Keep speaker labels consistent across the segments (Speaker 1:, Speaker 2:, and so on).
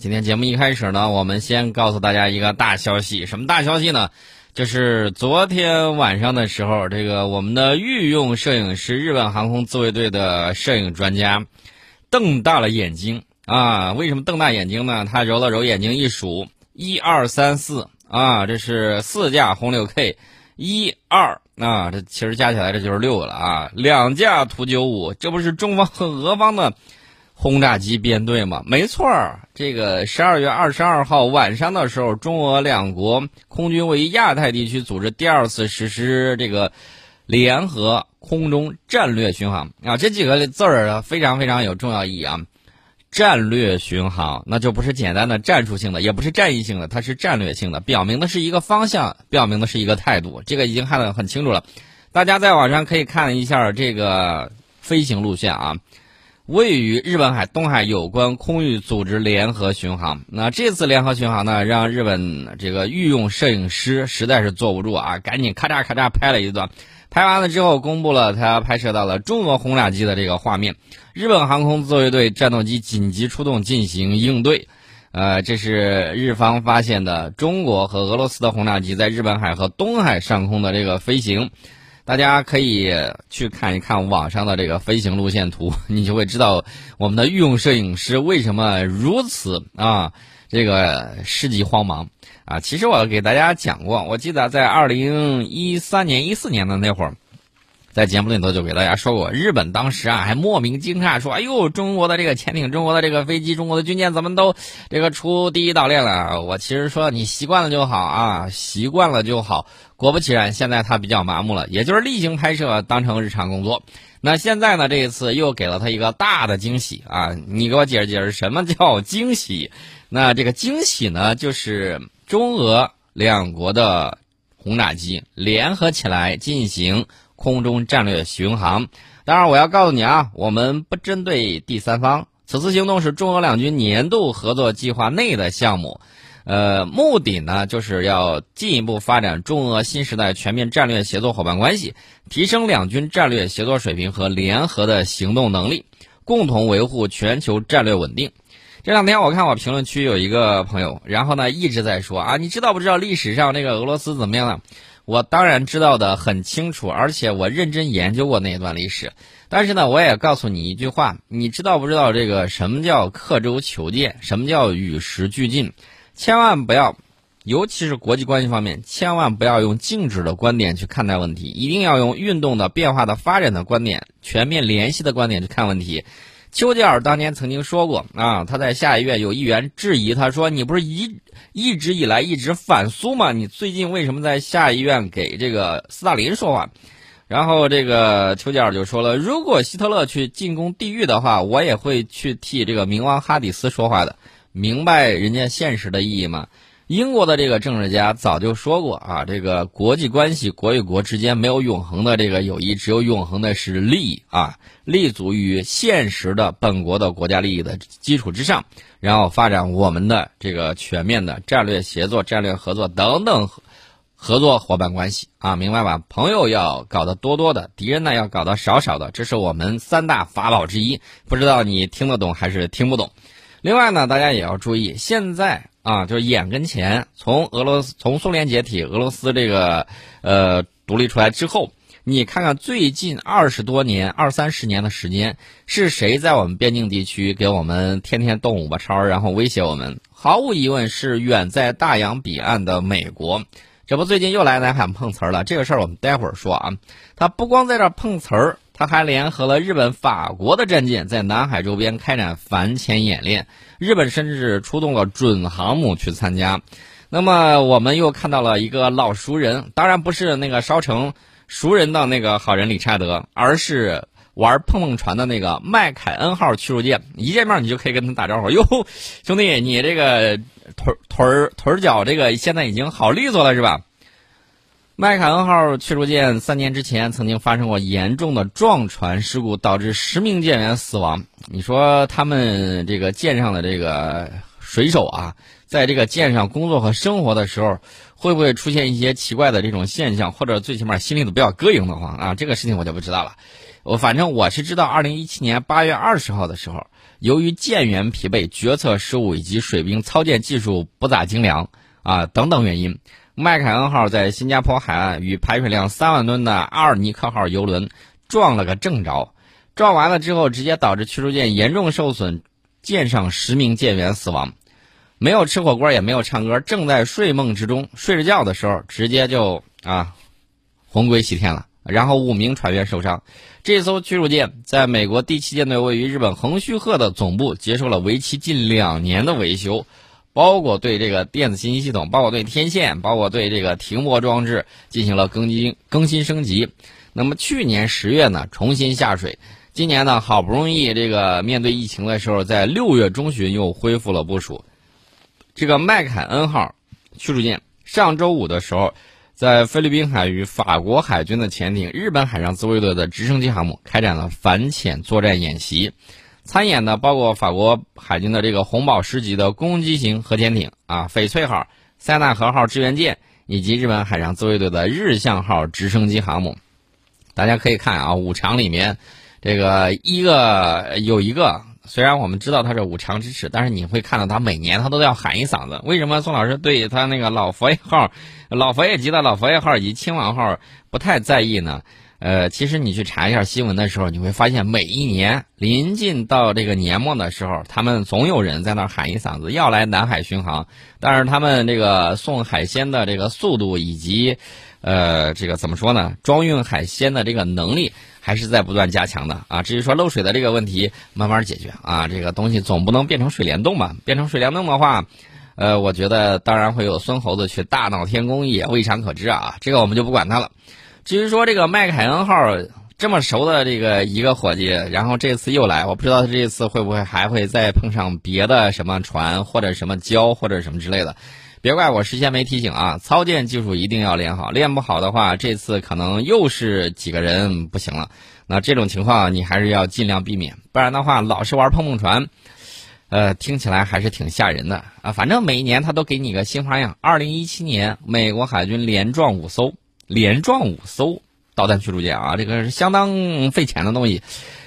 Speaker 1: 今天节目一开始呢，我们先告诉大家一个大消息，什么大消息呢？就是昨天晚上的时候，这个我们的御用摄影师、日本航空自卫队的摄影专家瞪大了眼睛啊！为什么瞪大眼睛呢？他揉了揉眼睛，一数，一二三四啊，这是四架轰六 K，一二啊，这其实加起来这就是六个了啊，两架图九五，这不是中方和俄方的。轰炸机编队嘛，没错儿。这个十二月二十二号晚上的时候，中俄两国空军为亚太地区组织第二次实施这个联合空中战略巡航啊，这几个字儿非常非常有重要意义啊。战略巡航那就不是简单的战术性的，也不是战役性的，它是战略性的，表明的是一个方向，表明的是一个态度。这个已经看得很清楚了，大家在网上可以看一下这个飞行路线啊。位于日本海东海有关空域组织联合巡航，那这次联合巡航呢，让日本这个御用摄影师实在是坐不住啊，赶紧咔嚓咔嚓拍了一段，拍完了之后公布了他拍摄到了中俄轰炸机的这个画面，日本航空自卫队战斗机紧急出动进行应对，呃，这是日方发现的中国和俄罗斯的轰炸机在日本海和东海上空的这个飞行。大家可以去看一看网上的这个飞行路线图，你就会知道我们的御用摄影师为什么如此啊，这个世纪慌忙啊。其实我给大家讲过，我记得在二零一三年、一四年的那会儿。在节目里头就给大家说过，日本当时啊还莫名惊诧说：“哎呦，中国的这个潜艇、中国的这个飞机、中国的军舰怎么都这个出第一岛链了？”我其实说你习惯了就好啊，习惯了就好。果不其然，现在他比较麻木了，也就是例行拍摄当成日常工作。那现在呢，这一次又给了他一个大的惊喜啊！你给我解释解释什么叫惊喜？那这个惊喜呢，就是中俄两国的轰炸机联合起来进行。空中战略巡航，当然我要告诉你啊，我们不针对第三方。此次行动是中俄两军年度合作计划内的项目，呃，目的呢就是要进一步发展中俄新时代全面战略协作伙伴关系，提升两军战略协作水平和联合的行动能力，共同维护全球战略稳定。这两天我看我评论区有一个朋友，然后呢一直在说啊，你知道不知道历史上那个俄罗斯怎么样了？我当然知道的很清楚，而且我认真研究过那一段历史。但是呢，我也告诉你一句话，你知道不知道这个什么叫刻舟求剑，什么叫与时俱进？千万不要，尤其是国际关系方面，千万不要用静止的观点去看待问题，一定要用运动的、变化的、发展的观点，全面联系的观点去看问题。丘吉尔当年曾经说过啊，他在下议院有议员质疑他说：“你不是一一直以来一直反苏吗？你最近为什么在下议院给这个斯大林说话？”然后这个丘吉尔就说了：“如果希特勒去进攻地狱的话，我也会去替这个冥王哈迪斯说话的。明白人家现实的意义吗？”英国的这个政治家早就说过啊，这个国际关系，国与国之间没有永恒的这个友谊，只有永恒的是利益啊，立足于现实的本国的国家利益的基础之上，然后发展我们的这个全面的战略协作、战略合作等等合作伙伴关系啊，明白吧？朋友要搞得多多的，敌人呢要搞得少少的，这是我们三大法宝之一。不知道你听得懂还是听不懂？另外呢，大家也要注意，现在。啊，就是眼跟前，从俄罗斯从苏联解体，俄罗斯这个呃独立出来之后，你看看最近二十多年、二三十年的时间，是谁在我们边境地区给我们天天动五八超，然后威胁我们？毫无疑问是远在大洋彼岸的美国。这不最近又来南海碰瓷儿了？这个事儿我们待会儿说啊。他不光在这碰瓷儿。他还联合了日本、法国的战舰，在南海周边开展反潜演练。日本甚至出动了准航母去参加。那么，我们又看到了一个老熟人，当然不是那个烧成熟人的那个好人理查德，而是玩碰碰船的那个麦凯恩号驱逐舰。一见面，你就可以跟他打招呼：“哟，兄弟，你这个腿腿腿脚这个现在已经好利索了，是吧？”麦凯恩号驱逐舰三年之前曾经发生过严重的撞船事故，导致十名舰员死亡。你说他们这个舰上的这个水手啊，在这个舰上工作和生活的时候，会不会出现一些奇怪的这种现象，或者最起码心里头比较膈应的慌啊？这个事情我就不知道了。我反正我是知道，二零一七年八月二十号的时候，由于舰员疲惫、决策失误以及水兵操舰技术不咋精良啊等等原因，麦凯恩号在新加坡海岸与排水量三万吨的阿尔尼克号游轮撞了个正着。撞完了之后，直接导致驱逐舰严重受损，舰上十名舰员死亡。没有吃火锅，也没有唱歌，正在睡梦之中，睡着觉的时候，直接就啊，魂归西天了。然后五名船员受伤。这艘驱逐舰在美国第七舰队位于日本横须贺的总部接受了为期近两年的维修，包括对这个电子信息系统，包括对天线，包括对这个停泊装置进行了更新更新升级。那么去年十月呢，重新下水。今年呢，好不容易这个面对疫情的时候，在六月中旬又恢复了部署。这个麦凯恩号驱逐舰上周五的时候，在菲律宾海与法国海军的潜艇、日本海上自卫队的直升机航母开展了反潜作战演习。参演的包括法国海军的这个红宝石级的攻击型核潜艇啊，翡翠号、塞纳河号支援舰，以及日本海上自卫队的日向号直升机航母。大家可以看啊，五常里面。这个一个有一个，虽然我们知道它是五常之耻，但是你会看到他每年他都要喊一嗓子。为什么宋老师对他那个老佛爷号、老佛爷级的老佛爷号以及亲王号不太在意呢？呃，其实你去查一下新闻的时候，你会发现每一年临近到这个年末的时候，他们总有人在那喊一嗓子要来南海巡航，但是他们这个送海鲜的这个速度以及，呃，这个怎么说呢？装运海鲜的这个能力。还是在不断加强的啊！至于说漏水的这个问题，慢慢解决啊。这个东西总不能变成水帘洞吧？变成水帘洞的话，呃，我觉得当然会有孙猴子去大闹天宫，也未尝可知啊。这个我们就不管它了。至于说这个麦凯恩号这么熟的这个一个伙计，然后这次又来，我不知道他这次会不会还会再碰上别的什么船或者什么礁或者什么之类的。别怪我事先没提醒啊！操舰技术一定要练好，练不好的话，这次可能又是几个人不行了。那这种情况你还是要尽量避免，不然的话，老是玩碰碰船，呃，听起来还是挺吓人的啊。反正每一年他都给你个新花样。二零一七年，美国海军连撞五艘，连撞五艘导弹驱逐舰啊，这个是相当费钱的东西。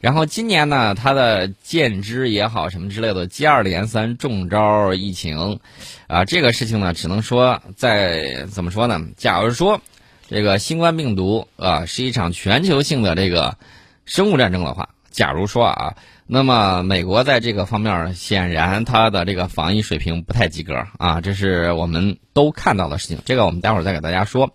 Speaker 1: 然后今年呢，它的舰只也好，什么之类的，接二连三中招疫情，啊，这个事情呢，只能说在怎么说呢？假如说这个新冠病毒啊是一场全球性的这个生物战争的话，假如说啊，那么美国在这个方面显然它的这个防疫水平不太及格啊，这是我们都看到的事情。这个我们待会儿再给大家说。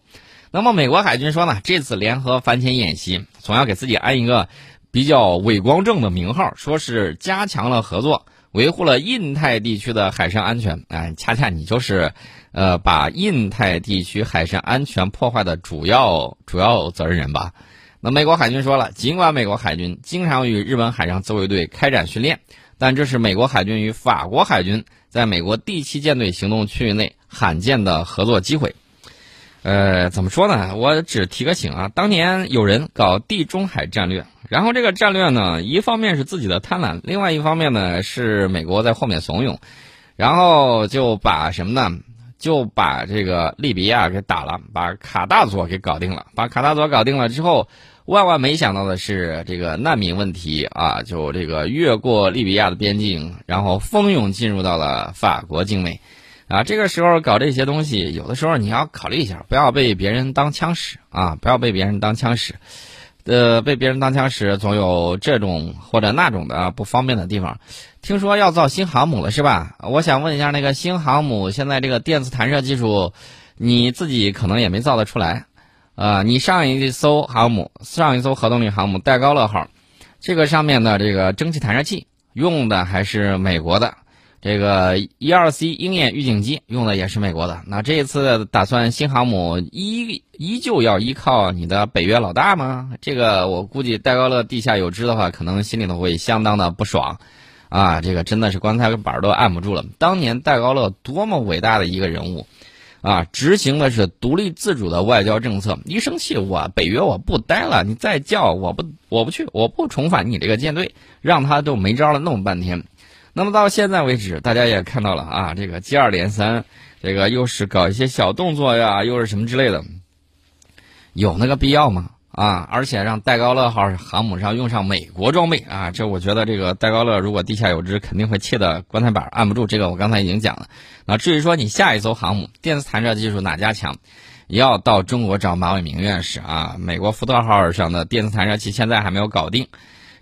Speaker 1: 那么美国海军说呢，这次联合反潜演习总要给自己安一个。比较伟光正的名号，说是加强了合作，维护了印太地区的海上安全。哎，恰恰你就是，呃，把印太地区海上安全破坏的主要主要责任人吧？那美国海军说了，尽管美国海军经常与日本海上自卫队开展训练，但这是美国海军与法国海军在美国第七舰队行动区域内罕见的合作机会。呃，怎么说呢？我只提个醒啊，当年有人搞地中海战略。然后这个战略呢，一方面是自己的贪婪，另外一方面呢是美国在后面怂恿，然后就把什么呢？就把这个利比亚给打了，把卡大佐给搞定了。把卡大佐搞定了之后，万万没想到的是，这个难民问题啊，就这个越过利比亚的边境，然后蜂拥进入到了法国境内，啊，这个时候搞这些东西，有的时候你要考虑一下，不要被别人当枪使啊，不要被别人当枪使。呃，被别人当枪使，总有这种或者那种的不方便的地方。听说要造新航母了，是吧？我想问一下，那个新航母现在这个电磁弹射技术，你自己可能也没造得出来。啊，你上一艘航母，上一艘核动力航母戴高乐号，这个上面的这个蒸汽弹射器用的还是美国的。这个一二 C 鹰眼预警机用的也是美国的。那这一次打算新航母依依旧要依靠你的北约老大吗？这个我估计戴高乐地下有知的话，可能心里头会相当的不爽，啊，这个真的是棺材板都按不住了。当年戴高乐多么伟大的一个人物，啊，执行的是独立自主的外交政策。一生气，我北约我不待了，你再叫我不我不去，我不重返你这个舰队，让他就没招了，弄半天。那么到现在为止，大家也看到了啊，这个接二连三，这个又是搞一些小动作呀，又是什么之类的，有那个必要吗？啊，而且让戴高乐号航母上用上美国装备啊，这我觉得这个戴高乐如果地下有知，肯定会气得棺材板按不住。这个我刚才已经讲了。那至于说你下一艘航母电磁弹射技术哪家强，要到中国找马伟明院士啊。美国福特号上的电磁弹射器现在还没有搞定，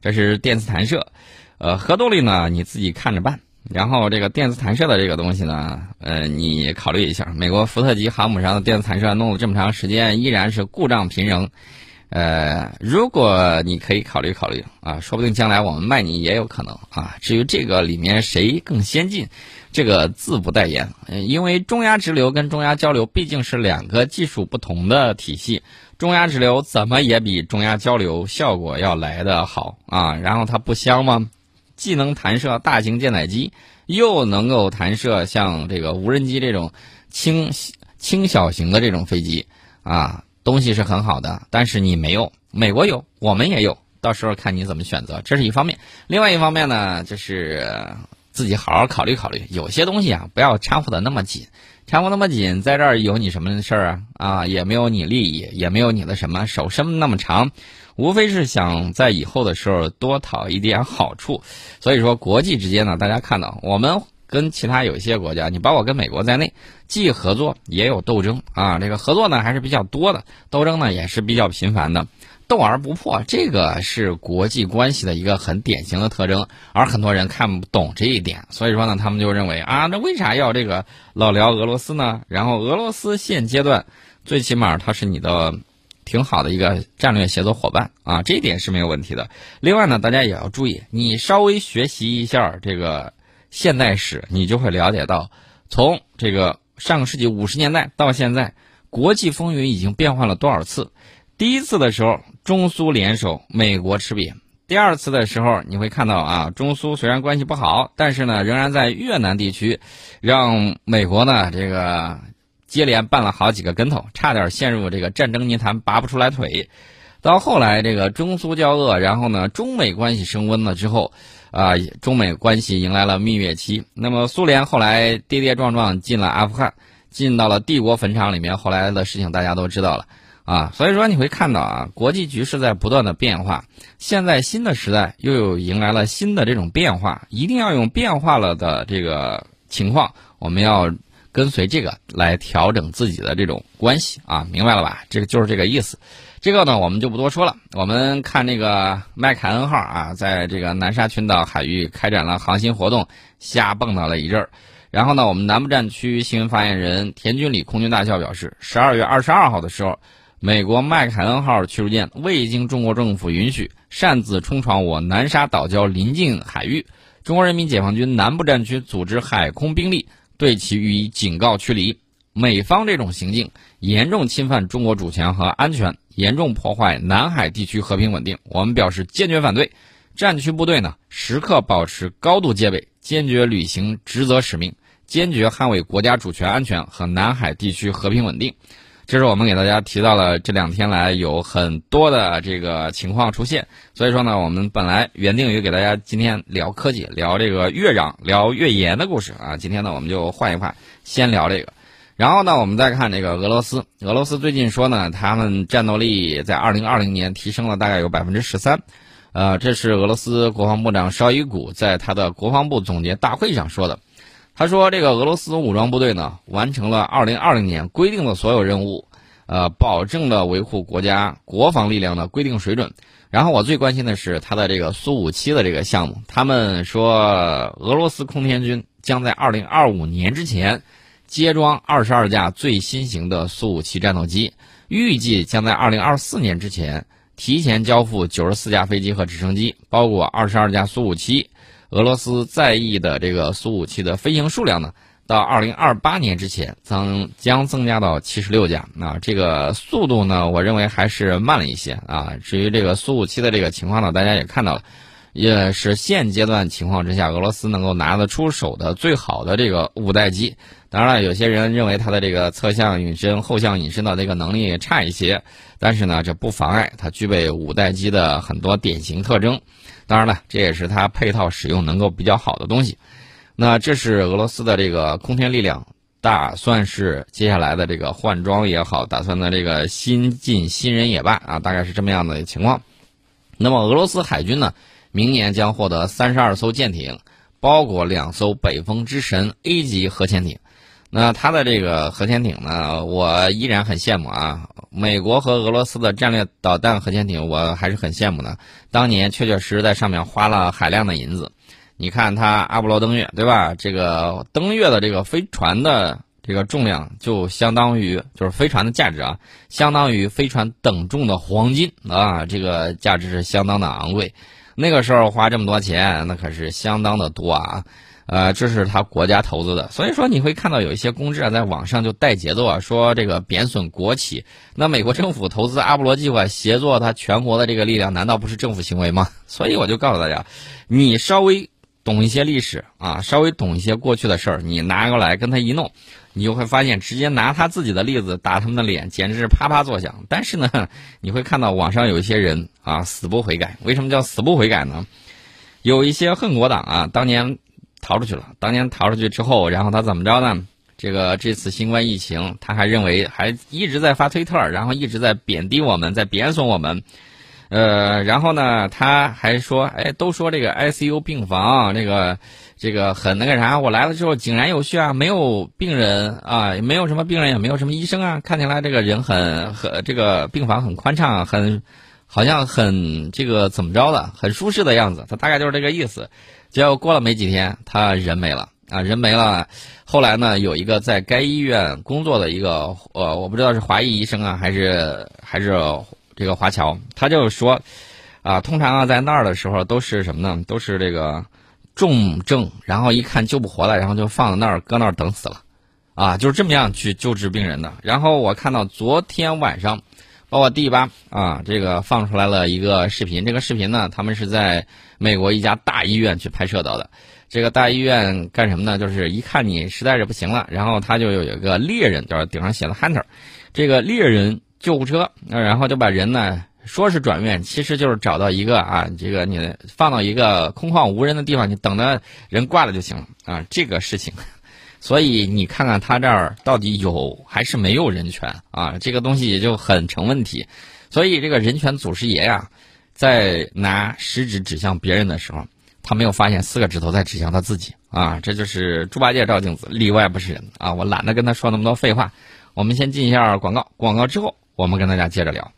Speaker 1: 这是电磁弹射。呃，核动力呢你自己看着办。然后这个电磁弹射的这个东西呢，呃，你考虑一下，美国福特级航母上的电磁弹射弄了这么长时间，依然是故障频仍。呃，如果你可以考虑考虑啊，说不定将来我们卖你也有可能啊。至于这个里面谁更先进，这个自不代言，因为中压直流跟中压交流毕竟是两个技术不同的体系，中压直流怎么也比中压交流效果要来得好啊。然后它不香吗？既能弹射大型舰载机，又能够弹射像这个无人机这种轻轻小型的这种飞机啊。东西是很好的，但是你没有，美国有，我们也有，到时候看你怎么选择，这是一方面。另外一方面呢，就是自己好好考虑考虑，有些东西啊，不要掺和的那么紧，掺和那么紧，在这儿有你什么事儿啊？啊，也没有你利益，也没有你的什么手伸那么长，无非是想在以后的时候多讨一点好处。所以说，国际之间呢，大家看到我们。跟其他有一些国家，你包括跟美国在内，既合作也有斗争啊。这个合作呢还是比较多的，斗争呢也是比较频繁的，斗而不破，这个是国际关系的一个很典型的特征。而很多人看不懂这一点，所以说呢，他们就认为啊，那为啥要这个老聊俄罗斯呢？然后俄罗斯现阶段最起码它是你的挺好的一个战略协作伙伴啊，这一点是没有问题的。另外呢，大家也要注意，你稍微学习一下这个。现代史，你就会了解到，从这个上个世纪五十年代到现在，国际风云已经变化了多少次。第一次的时候，中苏联手，美国吃瘪；第二次的时候，你会看到啊，中苏虽然关系不好，但是呢，仍然在越南地区，让美国呢这个接连绊了好几个跟头，差点陷入这个战争泥潭拔不出来腿。到后来，这个中苏交恶，然后呢，中美关系升温了之后。啊，中美关系迎来了蜜月期。那么苏联后来跌跌撞撞进了阿富汗，进到了帝国坟场里面。后来的事情大家都知道了啊。所以说你会看到啊，国际局势在不断的变化。现在新的时代又有迎来了新的这种变化，一定要用变化了的这个情况，我们要跟随这个来调整自己的这种关系啊，明白了吧？这个就是这个意思。这个呢，我们就不多说了。我们看那个麦凯恩号啊，在这个南沙群岛海域开展了航行活动，瞎蹦跶了一阵儿。然后呢，我们南部战区新闻发言人田军礼空军大校表示，十二月二十二号的时候，美国麦凯恩号驱逐舰未经中国政府允许，擅自冲闯我南沙岛礁临近海域，中国人民解放军南部战区组织海空兵力对其予以警告驱离。美方这种行径严重侵犯中国主权和安全。严重破坏南海地区和平稳定，我们表示坚决反对。战区部队呢，时刻保持高度戒备，坚决履行职责使命，坚决捍卫国家主权安全和南海地区和平稳定。这是我们给大家提到了这两天来有很多的这个情况出现，所以说呢，我们本来原定于给大家今天聊科技、聊这个越壤、聊越盐的故事啊，今天呢我们就换一换，先聊这个。然后呢，我们再看这个俄罗斯。俄罗斯最近说呢，他们战斗力在二零二零年提升了大概有百分之十三，呃，这是俄罗斯国防部长绍伊古在他的国防部总结大会上说的。他说，这个俄罗斯武装部队呢，完成了二零二零年规定的所有任务，呃，保证了维护国家国防力量的规定水准。然后我最关心的是他的这个苏五七的这个项目。他们说，俄罗斯空天军将在二零二五年之前。接装二十二架最新型的苏五七战斗机，预计将在二零二四年之前提前交付九十四架飞机和直升机，包括二十二架苏五七。俄罗斯在役的这个苏五七的飞行数量呢，到二零二八年之前将将增加到七十六架。啊，这个速度呢，我认为还是慢了一些啊。至于这个苏五七的这个情况呢，大家也看到了。也是现阶段情况之下，俄罗斯能够拿得出手的最好的这个五代机。当然了，有些人认为它的这个侧向隐身、后向隐身的这个能力差一些，但是呢，这不妨碍它具备五代机的很多典型特征。当然了，这也是它配套使用能够比较好的东西。那这是俄罗斯的这个空天力量打算是接下来的这个换装也好，打算的这个新进新人也罢啊，大概是这么样的情况。那么俄罗斯海军呢，明年将获得三十二艘舰艇，包括两艘北风之神 A 级核潜艇。那它的这个核潜艇呢，我依然很羡慕啊。美国和俄罗斯的战略导弹核潜艇，我还是很羡慕的。当年确确实实在上面花了海量的银子。你看它阿波罗登月，对吧？这个登月的这个飞船的这个重量，就相当于就是飞船的价值啊，相当于飞船等重的黄金啊，这个价值是相当的昂贵。那个时候花这么多钱，那可是相当的多啊。呃，这是他国家投资的，所以说你会看到有一些公知啊，在网上就带节奏啊，说这个贬损国企。那美国政府投资阿波罗计划，协作他全国的这个力量，难道不是政府行为吗？所以我就告诉大家，你稍微懂一些历史啊，稍微懂一些过去的事儿，你拿过来跟他一弄，你就会发现，直接拿他自己的例子打他们的脸，简直是啪啪作响。但是呢，你会看到网上有一些人啊，死不悔改。为什么叫死不悔改呢？有一些恨国党啊，当年。逃出去了。当年逃出去之后，然后他怎么着呢？这个这次新冠疫情，他还认为还一直在发推特，然后一直在贬低我们，在贬损我们。呃，然后呢，他还说，哎，都说这个 ICU 病房，这个这个很那个啥。我来了之后井然有序啊，没有病人啊，也没有什么病人，也没有什么医生啊，看起来这个人很很这个病房很宽敞，很好像很这个怎么着的，很舒适的样子。他大概就是这个意思。结果过了没几天，他人没了啊，人没了。后来呢，有一个在该医院工作的一个呃，我不知道是华裔医生啊，还是还是这个华侨，他就说，啊，通常啊在那儿的时候都是什么呢？都是这个重症，然后一看救不活了，然后就放在那儿搁那儿等死了，啊，就是这么样去救治病人的。然后我看到昨天晚上。包括第八啊，这个放出来了一个视频。这个视频呢，他们是在美国一家大医院去拍摄到的。这个大医院干什么呢？就是一看你实在是不行了，然后他就有一个猎人，就是顶上写了 Hunter，这个猎人救护车，然后就把人呢说是转院，其实就是找到一个啊，这个你放到一个空旷无人的地方，你等着人挂了就行了啊。这个事情。所以你看看他这儿到底有还是没有人权啊？这个东西也就很成问题。所以这个人权祖师爷呀，在拿食指指向别人的时候，他没有发现四个指头在指向他自己啊！这就是猪八戒照镜子，里外不是人啊！我懒得跟他说那么多废话。我们先进一下广告，广告之后我们跟大家接着聊。